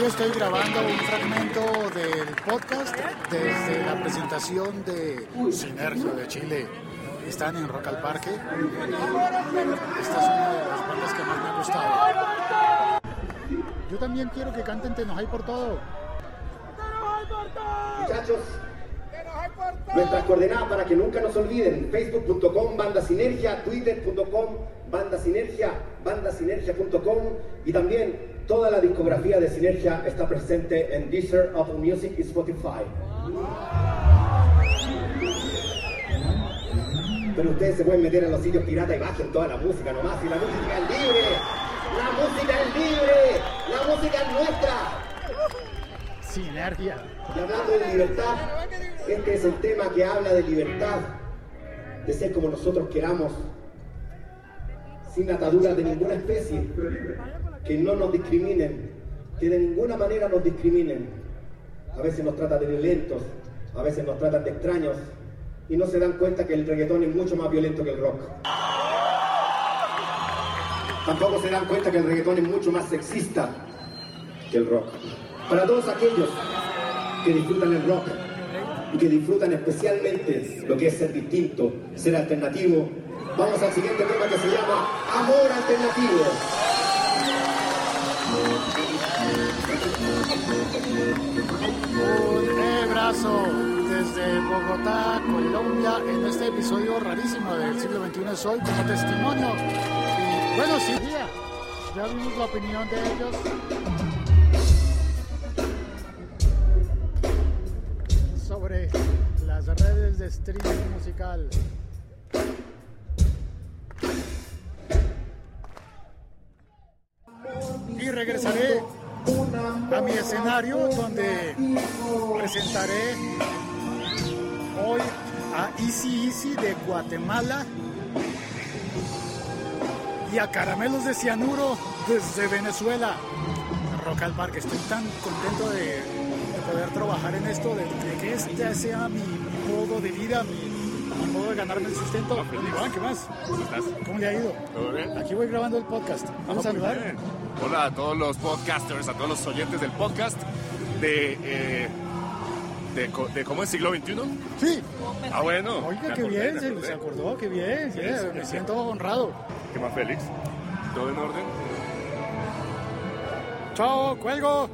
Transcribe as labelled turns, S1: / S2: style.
S1: aquí estoy grabando un fragmento del podcast desde la presentación de Sinergio de Chile. Están en Rock al Parque. Esta es una de las bandas que más me ha gustado. Yo también quiero que canten Te hay por todo.
S2: Muchachos, nuestras coordenadas para que nunca nos olviden, facebook.com, banda sinergia, twitter.com, banda sinergia, bandasinergia.com y también toda la discografía de Sinergia está presente en Deezer, Apple Music y Spotify. Pero ustedes se pueden meter a los sitios pirata y bajen toda la música nomás, y la música es libre, la música es libre, la música es nuestra.
S1: Sinergia.
S2: Y hablando de libertad, este es el tema que habla de libertad, de ser como nosotros queramos, sin ataduras de ninguna especie, que no nos discriminen, que de ninguna manera nos discriminen. A veces nos tratan de violentos, a veces nos tratan de extraños, y no se dan cuenta que el reggaetón es mucho más violento que el rock. Tampoco se dan cuenta que el reggaetón es mucho más sexista que el rock. Para todos aquellos que disfrutan el rock y que disfrutan especialmente lo que es ser distinto, ser alternativo, vamos al siguiente tema que se llama Amor Alternativo.
S1: Un abrazo desde Bogotá, Colombia, en este episodio rarísimo del siglo XXI Soy como testimonio. Y bueno, sí, ya vimos la opinión de ellos. sobre las redes de streaming musical. Y regresaré mi escenario donde presentaré hoy a Easy Easy de Guatemala y a Caramelos de Cianuro desde Venezuela. Rock al Parque, estoy tan contento de, de poder trabajar en esto, de, de que este sea mi, mi, modo de vida, mi, de ganarme el sustento.
S3: No,
S1: Iván, ¿qué más?
S3: ¿Cómo estás?
S1: ¿Cómo le ha ido?
S3: ¿Todo bien?
S1: Aquí voy grabando el podcast. Vamos a saludar.
S3: Hola a todos los podcasters, a todos los oyentes del podcast de, eh, de, de, ¿cómo es siglo XXI?
S1: Sí.
S3: Ah, bueno.
S1: Oiga, qué bien, se, se, acordó, qué bien. Sí, sí, me siento honrado.
S3: ¿Qué más, Félix? ¿Todo en orden?
S1: Chao, cuelgo.